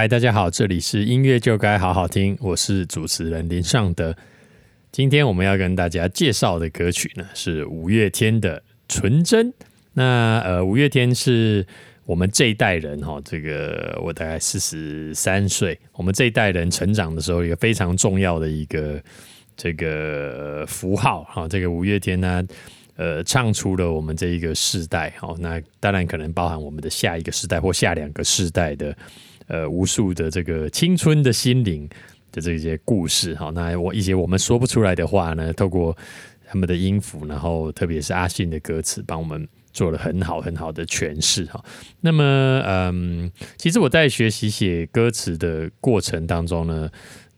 嗨，大家好，这里是音乐就该好好听，我是主持人林尚德。今天我们要跟大家介绍的歌曲呢，是五月天的《纯真》。那呃，五月天是我们这一代人哈，这个我大概四十三岁，我们这一代人成长的时候，一个非常重要的一个这个符号哈。这个五月天呢，呃，唱出了我们这一个世代哈。那当然可能包含我们的下一个世代或下两个世代的。呃，无数的这个青春的心灵的这些故事，哈，那我一些我们说不出来的话呢，透过他们的音符，然后特别是阿信的歌词，帮我们做了很好很好的诠释，哈。那么，嗯，其实我在学习写歌词的过程当中呢。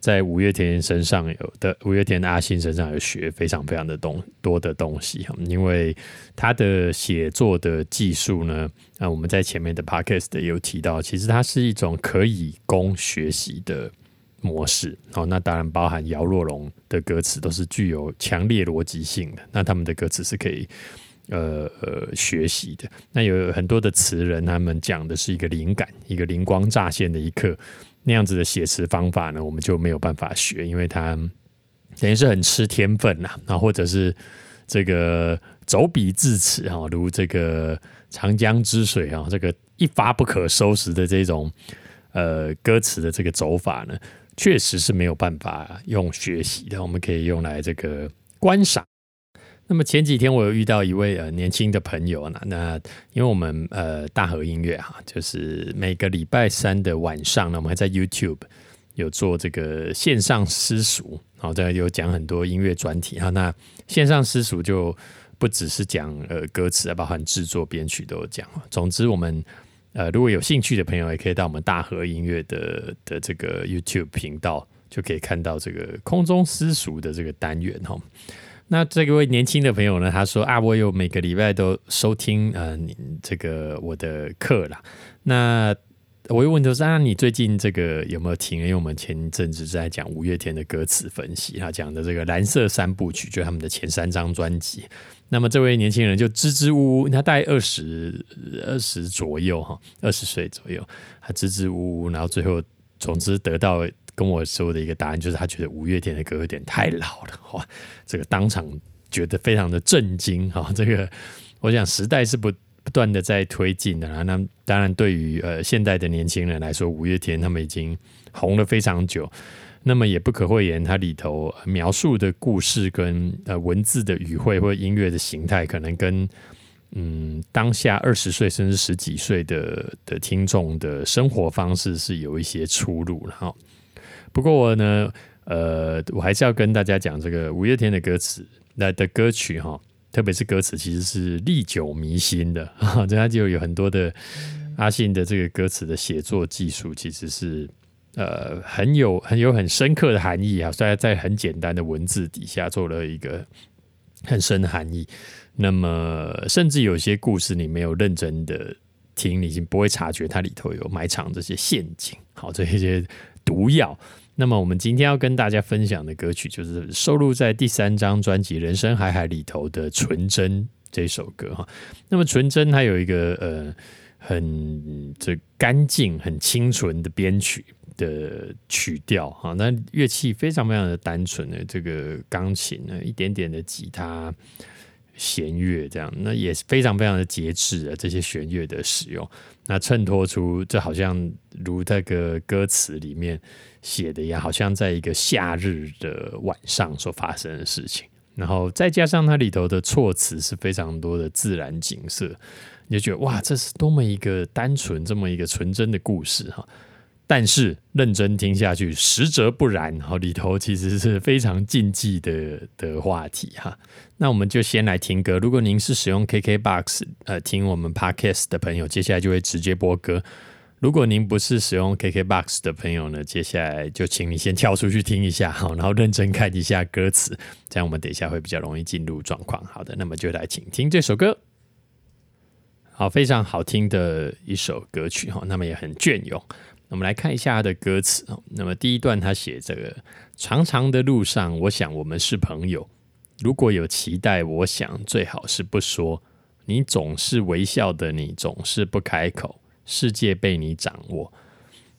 在五月天身上有的，五月天的阿信身上有学非常非常的东多的东西，因为他的写作的技术呢，那我们在前面的 podcast 有提到，其实它是一种可以供学习的模式哦。那当然包含姚若龙的歌词都是具有强烈逻辑性的，那他们的歌词是可以呃呃学习的。那有很多的词人，他们讲的是一个灵感，一个灵光乍现的一刻。那样子的写词方法呢，我们就没有办法学，因为它等于是很吃天分呐，啊，或者是这个走笔字词啊，如这个长江之水啊，这个一发不可收拾的这种呃歌词的这个走法呢，确实是没有办法用学习的，我们可以用来这个观赏。那么前几天我有遇到一位呃年轻的朋友呢，那因为我们呃大和音乐哈，就是每个礼拜三的晚上呢，我们还在 YouTube 有做这个线上私塾，然后在有讲很多音乐专题哈。那线上私塾就不只是讲呃歌词啊，包含制作编曲都有讲。总之，我们呃如果有兴趣的朋友，也可以到我们大和音乐的的这个 YouTube 频道，就可以看到这个空中私塾的这个单元哈。那这位年轻的朋友呢？他说啊，我有每个礼拜都收听呃，这个我的课啦。那我又问他说啊，你最近这个有没有听？因为我们前一阵子在讲五月天的歌词分析，他讲的这个蓝色三部曲，就是他们的前三张专辑。那么这位年轻人就支支吾吾，他大概二十二十左右哈，二十岁左右，他支支吾吾，然后最后总之得到。跟我说的一个答案就是，他觉得五月天的歌有点太老了，哇！这个当场觉得非常的震惊哈。这个我想时代是不不断的在推进的啦。那当然，对于呃现代的年轻人来说，五月天他们已经红了非常久。那么也不可讳言，它里头描述的故事跟呃文字的语汇或音乐的形态，可能跟嗯当下二十岁甚至十几岁的的听众的生活方式是有一些出入了哈。不过我呢，呃，我还是要跟大家讲这个五月天的歌词，那的歌曲哈，特别是歌词其实是历久弥新的啊，这他就有很多的阿信的这个歌词的写作技术，其实是呃很有很有很深刻的含义啊，虽然在很简单的文字底下做了一个很深的含义，那么甚至有些故事你没有认真的听，你已经不会察觉它里头有埋藏这些陷阱，好，这些毒药。那么我们今天要跟大家分享的歌曲，就是收录在第三张专辑《人生海海》里头的《纯真》这首歌哈。那么《纯真》它有一个呃很这干净、很清纯的编曲的曲调哈，那乐器非常非常的单纯的这个钢琴呢，一点点的吉他、弦乐这样，那也是非常非常的节制啊这些弦乐的使用，那衬托出这好像如那个歌词里面。写的呀，好像在一个夏日的晚上所发生的事情，然后再加上它里头的措辞是非常多的自然景色，你就觉得哇，这是多么一个单纯、这么一个纯真的故事哈。但是认真听下去，实则不然，哈，里头其实是非常禁忌的的话题哈。那我们就先来听歌。如果您是使用 KKBOX 呃听我们 Podcast 的朋友，接下来就会直接播歌。如果您不是使用 KKBOX 的朋友呢，接下来就请你先跳出去听一下，好，然后认真看一下歌词，这样我们等一下会比较容易进入状况。好的，那么就来请听这首歌，好，非常好听的一首歌曲哈，那么也很隽永。我们来看一下他的歌词哦。那么第一段他写这个长长的路上，我想我们是朋友。如果有期待，我想最好是不说。你总是微笑的，你总是不开口。世界被你掌握，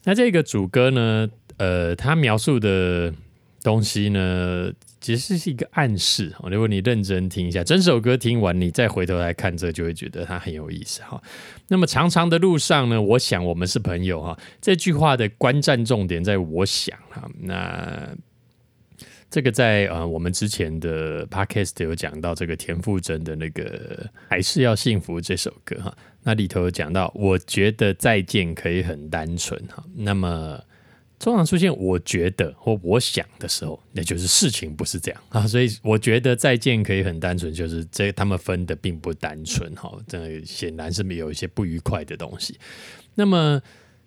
那这个主歌呢，呃，他描述的东西呢，其实是一个暗示。如果你认真听一下，整首歌听完，你再回头来看这，就会觉得它很有意思哈。那么长长的路上呢，我想我们是朋友哈。这句话的观战重点在我想哈。那这个在呃我们之前的 podcast 有讲到这个田馥甄的那个还是要幸福这首歌哈。那里头有讲到，我觉得再见可以很单纯哈。那么通常出现我觉得或我想的时候，那就是事情不是这样 啊。所以我觉得再见可以很单纯，就是这他们分的并不单纯哈。这显然是没有一些不愉快的东西。那么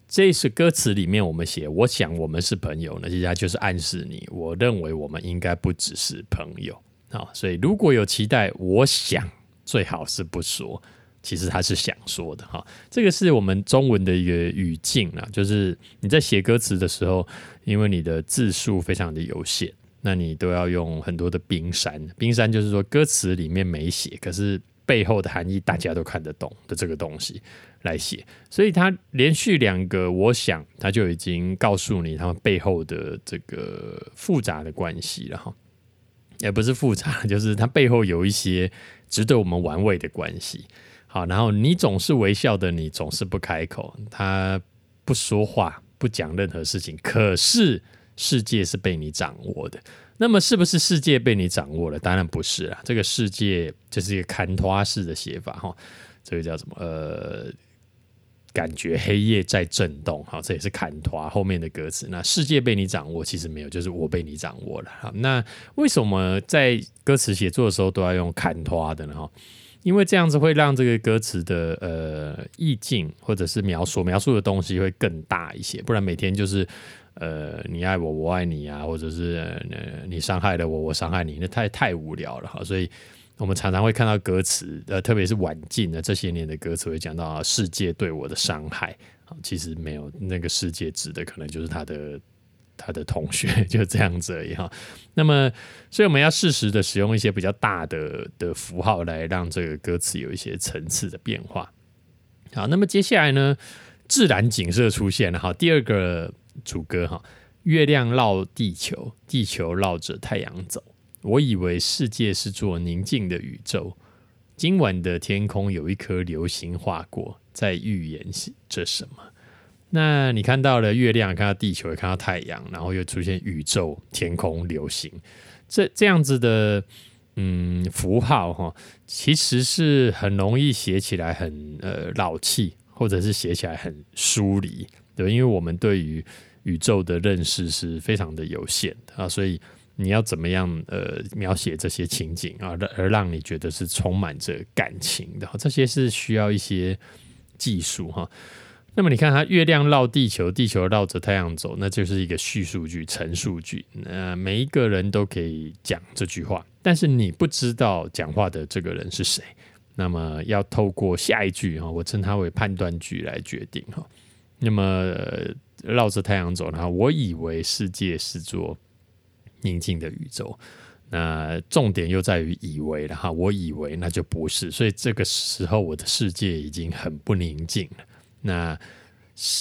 这是歌词里面我们写，我想我们是朋友呢，其实就是暗示你，我认为我们应该不只是朋友啊。所以如果有期待，我想最好是不说。其实他是想说的哈，这个是我们中文的一个语境啊，就是你在写歌词的时候，因为你的字数非常的有限，那你都要用很多的冰山。冰山就是说歌词里面没写，可是背后的含义大家都看得懂的这个东西来写。所以他连续两个，我想他就已经告诉你他们背后的这个复杂的关系了哈，也不是复杂，就是它背后有一些值得我们玩味的关系。好，然后你总是微笑的，你总是不开口，他不说话，不讲任何事情。可是世界是被你掌握的，那么是不是世界被你掌握了？当然不是啊，这个世界就是一个砍花式的写法哈，这个叫什么？呃，感觉黑夜在震动，好，这也是砍花后面的歌词。那世界被你掌握，其实没有，就是我被你掌握了。好，那为什么在歌词写作的时候都要用砍花的呢？哈？因为这样子会让这个歌词的呃意境或者是描述描述的东西会更大一些，不然每天就是呃你爱我我爱你啊，或者是呃你伤害了我我伤害你，那太太无聊了哈。所以我们常常会看到歌词，呃特别是晚近的这些年的歌词会讲到世界对我的伤害啊，其实没有那个世界指的可能就是他的。他的同学 就这样子而已哈，那么所以我们要适时的使用一些比较大的的符号来让这个歌词有一些层次的变化。好，那么接下来呢，自然景色出现了哈，第二个主歌哈，月亮绕地球，地球绕着太阳走。我以为世界是座宁静的宇宙，今晚的天空有一颗流星划过，在预言着什么？那你看到了月亮，看到地球，也看到太阳，然后又出现宇宙、天空、流星，这这样子的嗯符号哈，其实是很容易写起来很呃老气，或者是写起来很疏离，对，因为我们对于宇宙的认识是非常的有限的啊，所以你要怎么样呃描写这些情景啊，而让你觉得是充满着感情的，这些是需要一些技术哈。那么你看，它月亮绕地球，地球绕着太阳走，那就是一个叙述句、陈述句。那每一个人都可以讲这句话，但是你不知道讲话的这个人是谁。那么要透过下一句哈，我称它为判断句来决定哈。那么绕着太阳走，然后我以为世界是座宁静的宇宙。那重点又在于以为了哈，我以为那就不是，所以这个时候我的世界已经很不宁静了。那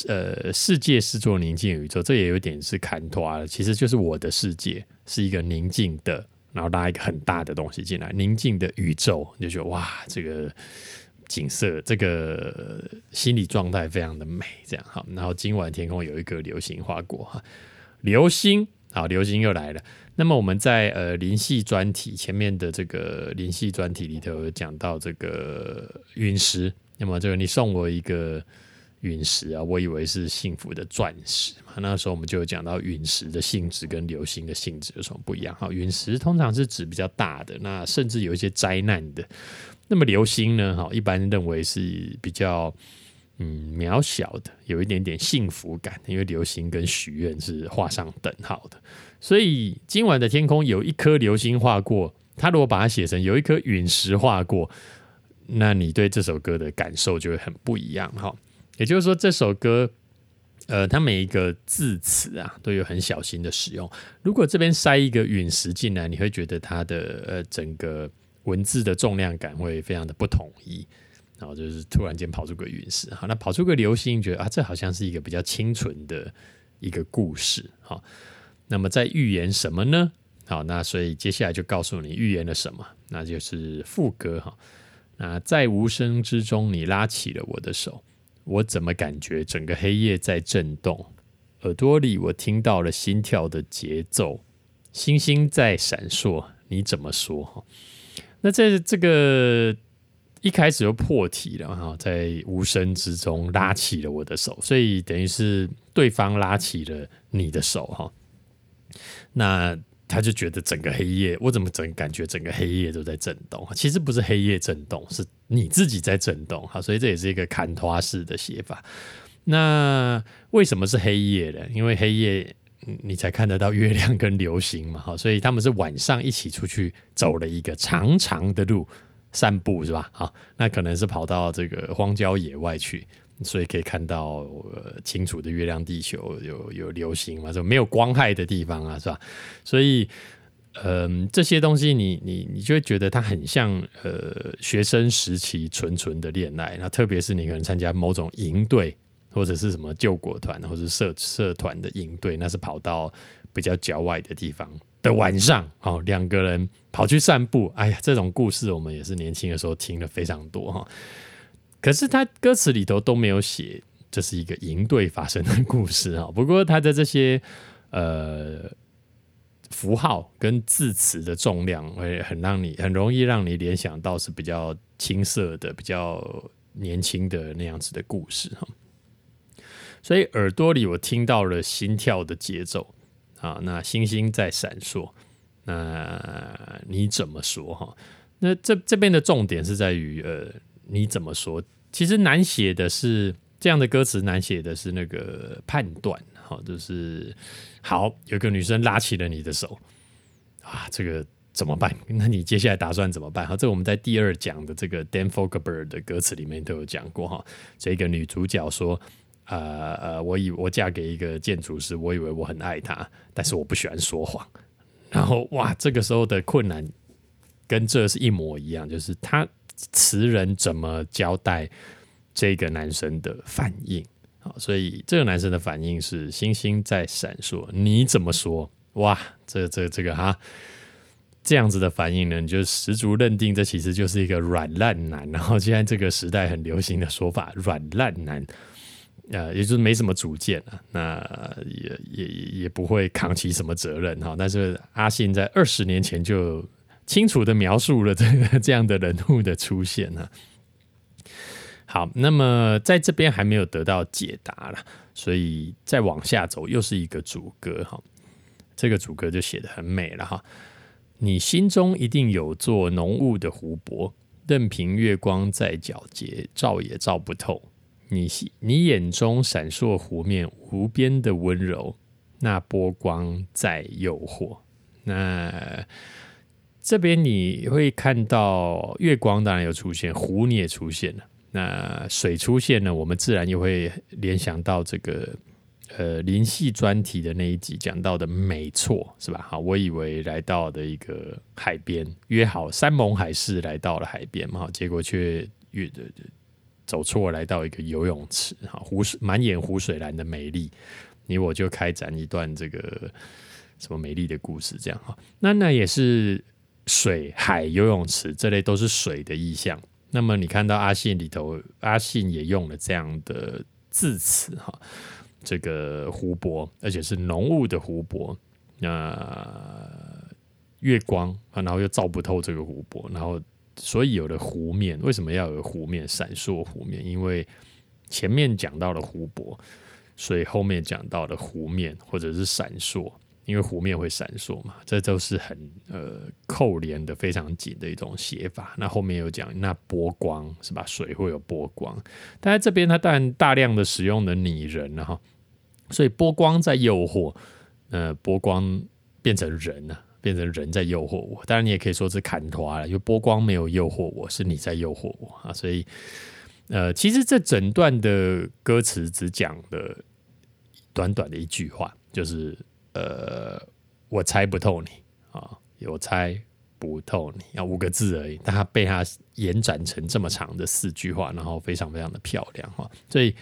呃，世界是座宁静宇宙，这也有点是看托了。其实就是我的世界是一个宁静的，然后拉一个很大的东西进来，宁静的宇宙，你就觉得哇，这个景色，这个心理状态非常的美，这样好。然后今晚天空有一个流星划过哈，流星好，流星又来了。那么我们在呃灵系专题前面的这个灵系专题里头讲到这个陨石，那么这个你送我一个。陨石啊，我以为是幸福的钻石嘛。那时候我们就有讲到陨石的性质跟流星的性质有什么不一样。哈，陨石通常是指比较大的，那甚至有一些灾难的。那么流星呢？哈，一般认为是比较嗯渺小的，有一点点幸福感，因为流星跟许愿是画上等号的。所以今晚的天空有一颗流星划过，他如果把它写成有一颗陨石划过，那你对这首歌的感受就会很不一样。哈。也就是说，这首歌，呃，它每一个字词啊，都有很小心的使用。如果这边塞一个陨石进来，你会觉得它的呃整个文字的重量感会非常的不统一。然后就是突然间跑出个陨石，好，那跑出个流星，觉得啊，这好像是一个比较清纯的一个故事，好，那么在预言什么呢？好，那所以接下来就告诉你预言了什么，那就是副歌哈。那在无声之中，你拉起了我的手，我怎么感觉整个黑夜在震动？耳朵里我听到了心跳的节奏，星星在闪烁。你怎么说？哈，那在这个一开始就破题了哈，在无声之中拉起了我的手，所以等于是对方拉起了你的手哈。那他就觉得整个黑夜，我怎么整感觉整个黑夜都在震动？其实不是黑夜震动，是你自己在震动。好，所以这也是一个砍花式的写法。那为什么是黑夜呢？因为黑夜你才看得到月亮跟流星嘛。好，所以他们是晚上一起出去走了一个长长的路散步，是吧？好，那可能是跑到这个荒郊野外去。所以可以看到呃清楚的月亮、地球，有有流星嘛？就没有光害的地方啊，是吧？所以，嗯，这些东西你你你就会觉得它很像呃学生时期纯纯的恋爱。那特别是你可能参加某种营队，或者是什么救国团，或者社社团的营队，那是跑到比较郊外的地方的晚上，哦，两个人跑去散步。哎呀，这种故事我们也是年轻的时候听了非常多哈。可是他歌词里头都没有写这是一个营队发生的故事啊。不过他的这些呃符号跟字词的重量会很让你很容易让你联想到是比较青涩的、比较年轻的那样子的故事哈。所以耳朵里我听到了心跳的节奏啊，那星星在闪烁，那你怎么说哈？那这这边的重点是在于呃。你怎么说？其实难写的是这样的歌词，难写的是那个判断。好，就是好，有个女生拉起了你的手啊，这个怎么办？那你接下来打算怎么办？好，这我们在第二讲的这个 Dan Fogelberg 的歌词里面都有讲过哈。这个女主角说：“呃呃，我以我嫁给一个建筑师，我以为我很爱他，但是我不喜欢说谎。然后哇，这个时候的困难跟这是一模一样，就是他。”词人怎么交代这个男生的反应？好，所以这个男生的反应是星星在闪烁。你怎么说？哇，这这这个哈，这样子的反应呢，你就十足认定这其实就是一个软烂男。然后现在这个时代很流行的说法，软烂男，呃，也就是没什么主见啊，那也也也不会扛起什么责任哈。但是阿信在二十年前就。清楚的描述了这个这样的人物的出现呢。好，那么在这边还没有得到解答了，所以再往下走又是一个主歌哈。这个主歌就写的很美了哈。你心中一定有座浓雾的湖泊，任凭月光在皎洁，照也照不透。你你眼中闪烁湖面无边的温柔，那波光在诱惑。那这边你会看到月光，当然有出现，湖你也出现了。那水出现呢，我们自然又会联想到这个呃林系专题的那一集讲到的，没错，是吧？好，我以为来到的一个海边，约好山盟海誓来到了海边嘛，结果却越走错，来到一个游泳池，哈，湖水满眼湖水蓝的美丽，你我就开展一段这个什么美丽的故事，这样哈，那那也是。水、海、游泳池这类都是水的意象。那么你看到阿信里头，阿信也用了这样的字词哈，这个湖泊，而且是浓雾的湖泊，那月光啊，然后又照不透这个湖泊，然后所以有了湖面。为什么要有湖面？闪烁湖面，因为前面讲到了湖泊，所以后面讲到了湖面或者是闪烁。因为湖面会闪烁嘛，这都是很呃扣连的非常紧的一种写法。那后面有讲那波光是吧？水会有波光，但在这边它当然大量的使用的拟人了哈，所以波光在诱惑，呃，波光变成人了，变成人在诱惑我。当然你也可以说是砍头了，因为波光没有诱惑我，是你在诱惑我啊。所以呃，其实这整段的歌词只讲的短短的一句话，就是。呃，我猜不透你啊！我猜不透你，要五个字而已，但他被他延展成这么长的四句话，然后非常非常的漂亮哈。所以，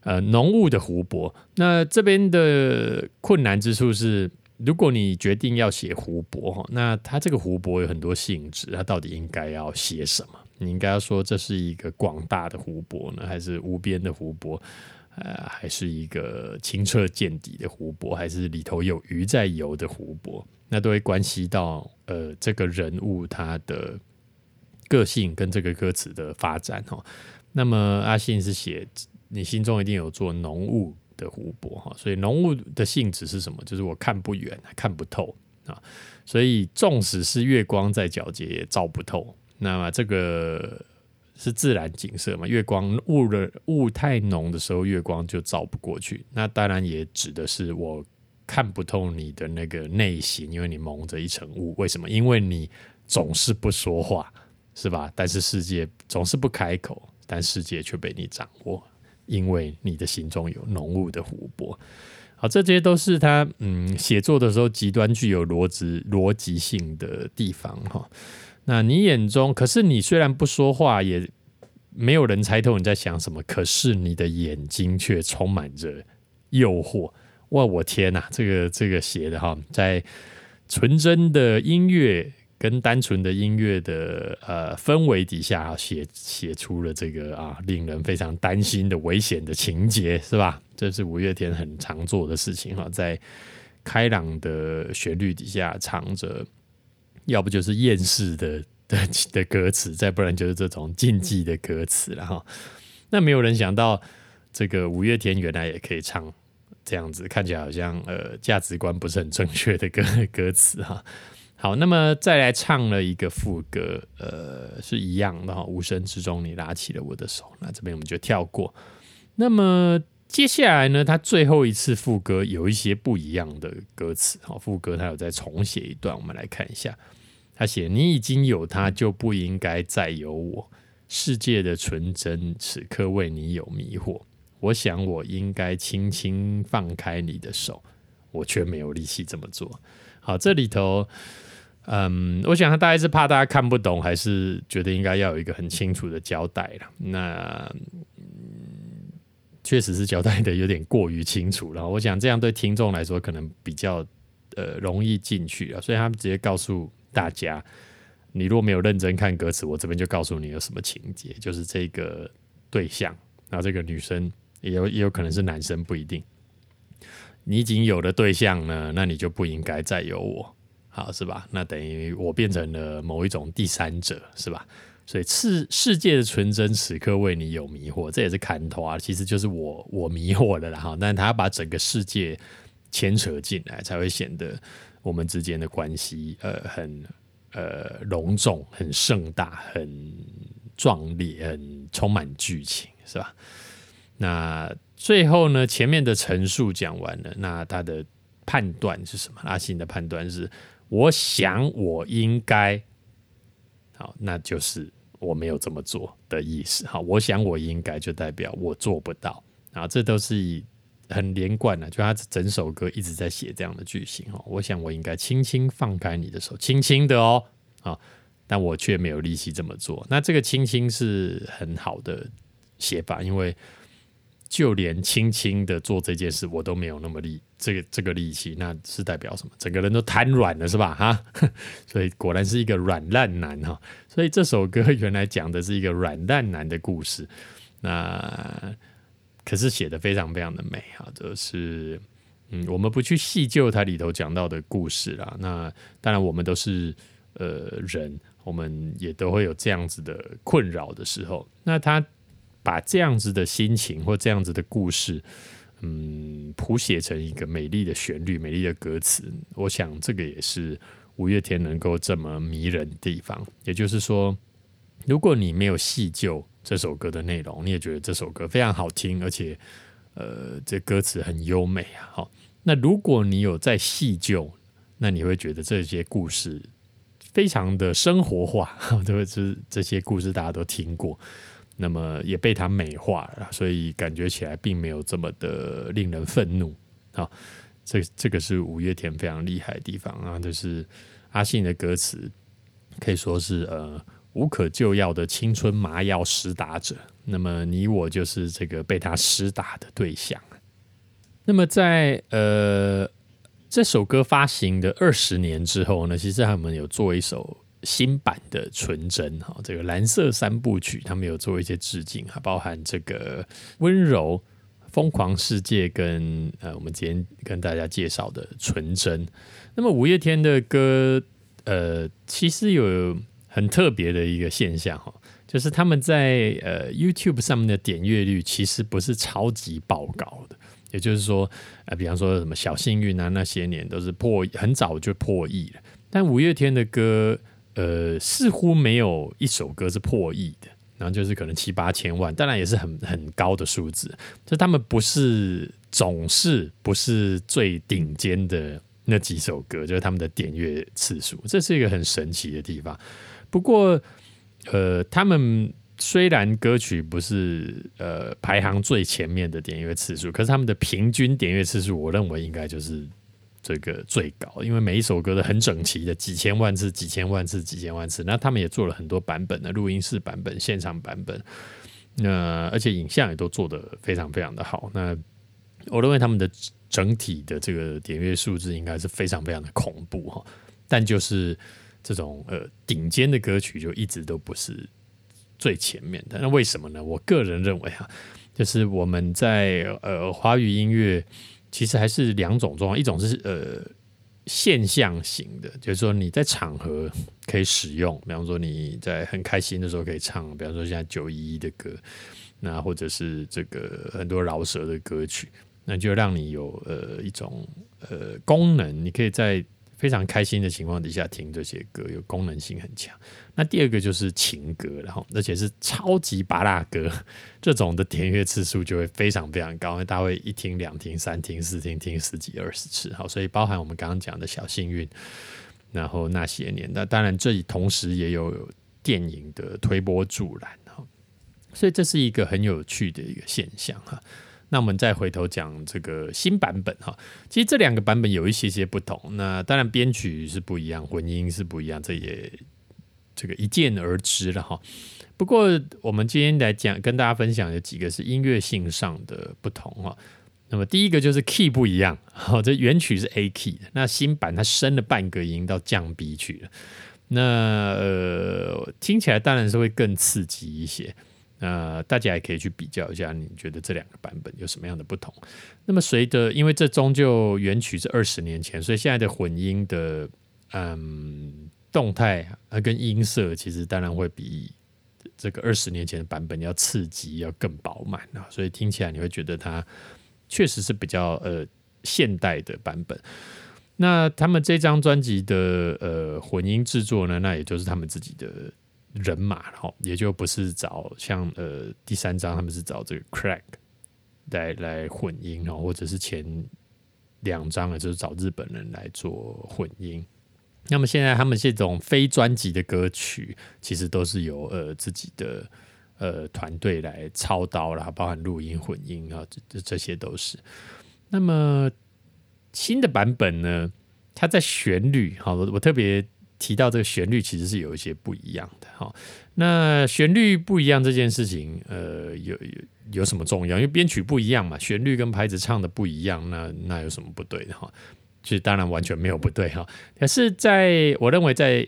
呃，浓雾的湖泊，那这边的困难之处是，如果你决定要写湖泊哈，那它这个湖泊有很多性质，它到底应该要写什么？你应该要说这是一个广大的湖泊呢，还是无边的湖泊？呃，还是一个清澈见底的湖泊，还是里头有鱼在游的湖泊？那都会关系到呃这个人物他的个性跟这个歌词的发展哈。那么阿信是写你心中一定有座浓雾的湖泊哈，所以浓雾的性质是什么？就是我看不远，看不透啊。所以纵使是月光在皎洁，也照不透。那么这个。是自然景色嘛？月光雾的雾太浓的时候，月光就照不过去。那当然也指的是我看不透你的那个内心，因为你蒙着一层雾。为什么？因为你总是不说话，是吧？但是世界总是不开口，但世界却被你掌握，因为你的心中有浓雾的湖泊。好，这些都是他嗯写作的时候极端具有逻辑逻辑性的地方哈。那你眼中，可是你虽然不说话，也没有人猜透你在想什么。可是你的眼睛却充满着诱惑。哇，我天哪！这个这个写的哈，在纯真的音乐跟单纯的音乐的呃氛围底下，写写出了这个啊，令人非常担心的危险的情节，是吧？这是五月天很常做的事情哈，在开朗的旋律底下藏着。要不就是厌世的的 的歌词，再不然就是这种禁忌的歌词了哈。那没有人想到，这个五月天原来也可以唱这样子，看起来好像呃价值观不是很正确的歌 歌词哈。好，那么再来唱了一个副歌，呃，是一样的哈。无声之中，你拉起了我的手。那这边我们就跳过。那么接下来呢，他最后一次副歌有一些不一样的歌词好。副歌他有再重写一段，我们来看一下。他写：“你已经有他，就不应该再有我。世界的纯真，此刻为你有迷惑。我想，我应该轻轻放开你的手，我却没有力气这么做。”好，这里头，嗯，我想他大概是怕大家看不懂，还是觉得应该要有一个很清楚的交代了。那，确实是交代的有点过于清楚了。我想这样对听众来说，可能比较呃容易进去啊，所以他们直接告诉。大家，你如果没有认真看歌词，我这边就告诉你有什么情节，就是这个对象，然后这个女生也有也有可能是男生，不一定。你已经有了对象呢，那你就不应该再有我，好是吧？那等于我变成了某一种第三者，是吧？所以世世界的纯真此刻为你有迷惑，这也是坎托啊，其实就是我我迷惑了啦哈。但他把整个世界牵扯进来，才会显得。我们之间的关系，呃，很呃隆重、很盛大、很壮烈、很充满剧情，是吧？那最后呢，前面的陈述讲完了，那他的判断是什么？阿信的判断是：我想我应该好，那就是我没有这么做的意思。好，我想我应该就代表我做不到然后，这都是以。很连贯的，就他整首歌一直在写这样的句型哦。我想我应该轻轻放开你的手，轻轻的哦，啊，但我却没有力气这么做。那这个轻轻是很好的写法，因为就连轻轻的做这件事，我都没有那么力，这个这个力气，那是代表什么？整个人都瘫软了，是吧？哈，所以果然是一个软烂男哈。所以这首歌原来讲的是一个软烂男的故事。那。可是写的非常非常的美啊，就是嗯，我们不去细究它里头讲到的故事啦。那当然，我们都是呃人，我们也都会有这样子的困扰的时候。那他把这样子的心情或这样子的故事，嗯，谱写成一个美丽的旋律、美丽的歌词。我想这个也是五月天能够这么迷人的地方。也就是说，如果你没有细究。这首歌的内容，你也觉得这首歌非常好听，而且，呃，这歌词很优美啊。好，那如果你有在细究，那你会觉得这些故事非常的生活化，对，是这些故事大家都听过，那么也被他美化了，所以感觉起来并没有这么的令人愤怒。啊，这这个是五月天非常厉害的地方啊，就是阿信的歌词可以说是呃无可救药的青春麻药施打者。那么你我就是这个被他施打的对象。那么在呃这首歌发行的二十年之后呢，其实他们有做一首新版的《纯真》哈，这个蓝色三部曲，他们有做一些致敬哈，包含这个温柔。疯狂世界跟呃，我们今天跟大家介绍的纯真。那么五月天的歌，呃，其实有很特别的一个现象哈，就是他们在呃 YouTube 上面的点阅率其实不是超级爆高的。也就是说，呃，比方说什么小幸运啊，那些年都是破很早就破亿了。但五月天的歌，呃，似乎没有一首歌是破亿的。然后就是可能七八千万，当然也是很很高的数字。就他们不是总是不是最顶尖的那几首歌，就是他们的点阅次数，这是一个很神奇的地方。不过，呃，他们虽然歌曲不是呃排行最前面的点阅次数，可是他们的平均点阅次数，我认为应该就是。这个最高，因为每一首歌都很整齐的，几千万次、几千万次、几千万次。那他们也做了很多版本的录音室版本、现场版本，那而且影像也都做得非常非常的好。那我认为他们的整体的这个点阅数字应该是非常非常的恐怖哈。但就是这种呃顶尖的歌曲就一直都不是最前面的。那为什么呢？我个人认为哈，就是我们在呃华语音乐。其实还是两种状况，一种是呃现象型的，就是说你在场合可以使用，比方说你在很开心的时候可以唱，比方说像九一一的歌，那或者是这个很多饶舌的歌曲，那就让你有呃一种呃功能，你可以在。非常开心的情况底下听这些歌，有功能性很强。那第二个就是情歌，然后而且是超级拔辣歌，这种的点阅次数就会非常非常高，因为大家会一听、两听、三听、四听，听十几、二十次。好，所以包含我们刚刚讲的小幸运，然后那些年，那当然这里同时也有电影的推波助澜哈，所以这是一个很有趣的一个现象哈。那我们再回头讲这个新版本哈，其实这两个版本有一些些不同。那当然编曲是不一样，混音是不一样，这也这个一见而知了哈。不过我们今天来讲，跟大家分享有几个是音乐性上的不同哈。那么第一个就是 key 不一样，好，这原曲是 A key，那新版它升了半个音到降 B 去了，那呃听起来当然是会更刺激一些。那大家也可以去比较一下，你觉得这两个版本有什么样的不同？那么随着，因为这终究原曲是二十年前，所以现在的混音的嗯动态啊跟音色，其实当然会比这个二十年前的版本要刺激，要更饱满啊，所以听起来你会觉得它确实是比较呃现代的版本。那他们这张专辑的呃混音制作呢，那也就是他们自己的。人马，然后也就不是找像呃第三章他们是找这个 Crack 来来混音，然后或者是前两章呢就是找日本人来做混音。那么现在他们这种非专辑的歌曲，其实都是由呃自己的呃团队来操刀啦，包含录音混音啊，这这些都是。那么新的版本呢，它在旋律，好，我特别。提到这个旋律其实是有一些不一样的哈，那旋律不一样这件事情，呃，有有有什么重要？因为编曲不一样嘛，旋律跟拍子唱的不一样，那那有什么不对的哈？其实当然完全没有不对哈，可是在我认为在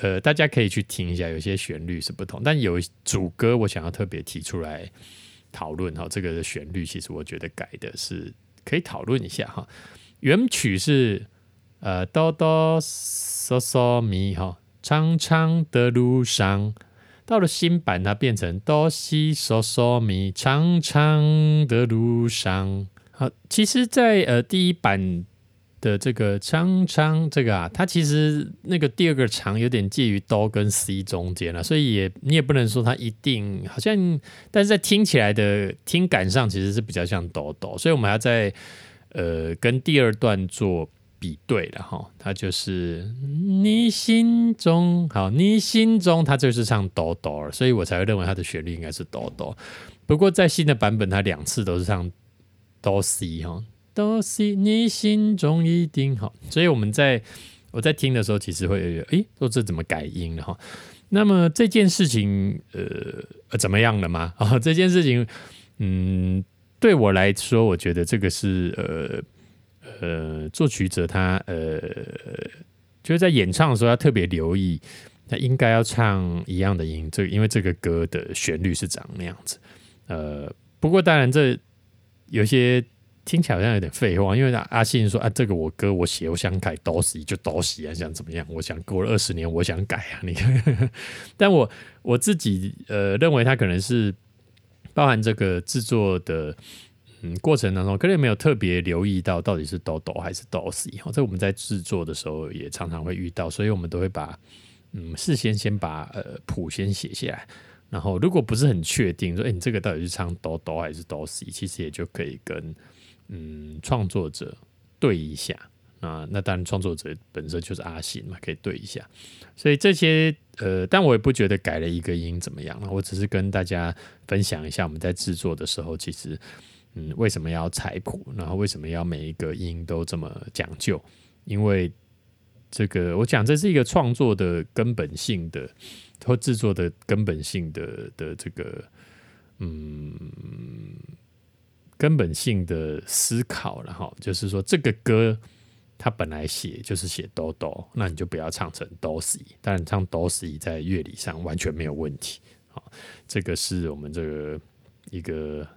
呃，大家可以去听一下，有些旋律是不同，但有主歌我想要特别提出来讨论哈，这个旋律其实我觉得改的是可以讨论一下哈，原曲是。呃，哆哆嗦嗦咪哈，长长的路上，到了新版它变成哆西嗦嗦咪，长长的路上。好，其实，在呃第一版的这个长长这个啊，它其实那个第二个长有点介于哆跟 C 中间了，所以也你也不能说它一定好像，但是在听起来的听感上其实是比较像哆哆，所以我们还要在呃跟第二段做。比对了哈，它就是你心中好，你心中它就是唱哆哆，所以我才会认为它的旋律应该是哆哆。不过在新的版本，它两次都是唱哆西哈，哆西你心中一定好。所以我们在我在听的时候，其实会诶，说这怎么改音了哈？那么这件事情，呃，怎么样了吗？啊，这件事情，嗯，对我来说，我觉得这个是呃呃，作曲者他呃，就是在演唱的时候要特别留意，他应该要唱一样的音，这因为这个歌的旋律是长那样子。呃，不过当然这有些。听起来好像有点废话，因为阿信说啊，这个我歌我写，我想改都死就都死啊，想怎么样？我想过了二十年，我想改啊，你。但我我自己呃认为他可能是包含这个制作的嗯过程当中，可能没有特别留意到到底是哆哆还是哆死。哦，这我们在制作的时候也常常会遇到，所以我们都会把嗯事先先把呃谱先写下来，然后如果不是很确定说，哎，你这个到底是唱哆哆还是哆死，其实也就可以跟。嗯，创作者对一下啊，那当然创作者本身就是阿信嘛，可以对一下。所以这些呃，但我也不觉得改了一个音怎么样了，我只是跟大家分享一下，我们在制作的时候，其实嗯，为什么要采谱，然后为什么要每一个音都这么讲究？因为这个，我讲这是一个创作的根本性的，或制作的根本性的的这个嗯。根本性的思考了哈，就是说这个歌它本来写就是写哆哆，那你就不要唱成哆西，当然唱哆西在乐理上完全没有问题。好，这个是我们这个一个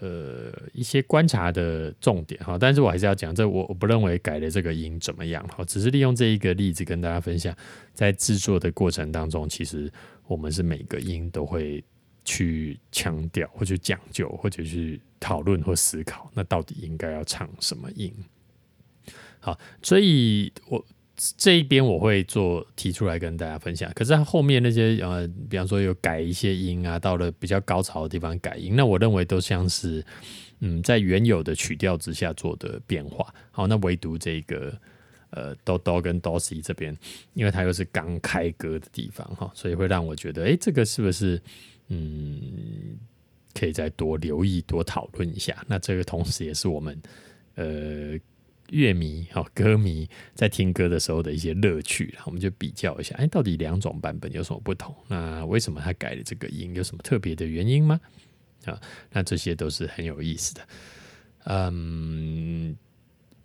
呃一些观察的重点哈。但是我还是要讲，这我我不认为改的这个音怎么样哈，只是利用这一个例子跟大家分享，在制作的过程当中，其实我们是每个音都会去强调或去讲究或者去。讨论或思考，那到底应该要唱什么音？好，所以我这一边我会做提出来跟大家分享。可是后面那些呃，比方说有改一些音啊，到了比较高潮的地方改音，那我认为都像是嗯，在原有的曲调之下做的变化。好，那唯独这个呃哆哆跟哆西这边，因为它又是刚开歌的地方哈，所以会让我觉得，哎，这个是不是嗯？可以再多留意、多讨论一下。那这个同时也是我们呃乐迷、哈歌迷在听歌的时候的一些乐趣。我们就比较一下，哎，到底两种版本有什么不同？那为什么他改了这个音？有什么特别的原因吗？啊，那这些都是很有意思的。嗯，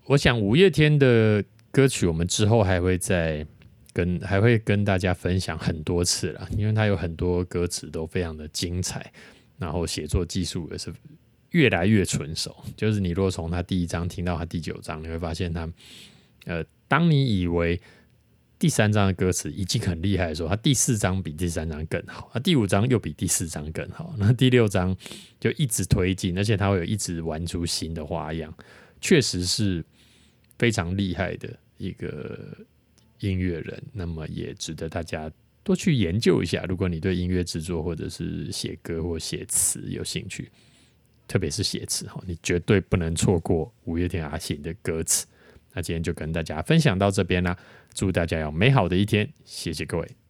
我想五月天的歌曲，我们之后还会再跟还会跟大家分享很多次了，因为它有很多歌词都非常的精彩。然后写作技术也是越来越纯熟。就是你如果从他第一章听到他第九章，你会发现他，呃，当你以为第三章的歌词已经很厉害的时候，他第四章比第三章更好，他第五章又比第四章更好，那第六章就一直推进，而且他会有一直玩出新的花样，确实是非常厉害的一个音乐人。那么也值得大家。多去研究一下，如果你对音乐制作或者是写歌或写词有兴趣，特别是写词哈，你绝对不能错过五月天阿信的歌词。那今天就跟大家分享到这边啦，祝大家有美好的一天，谢谢各位。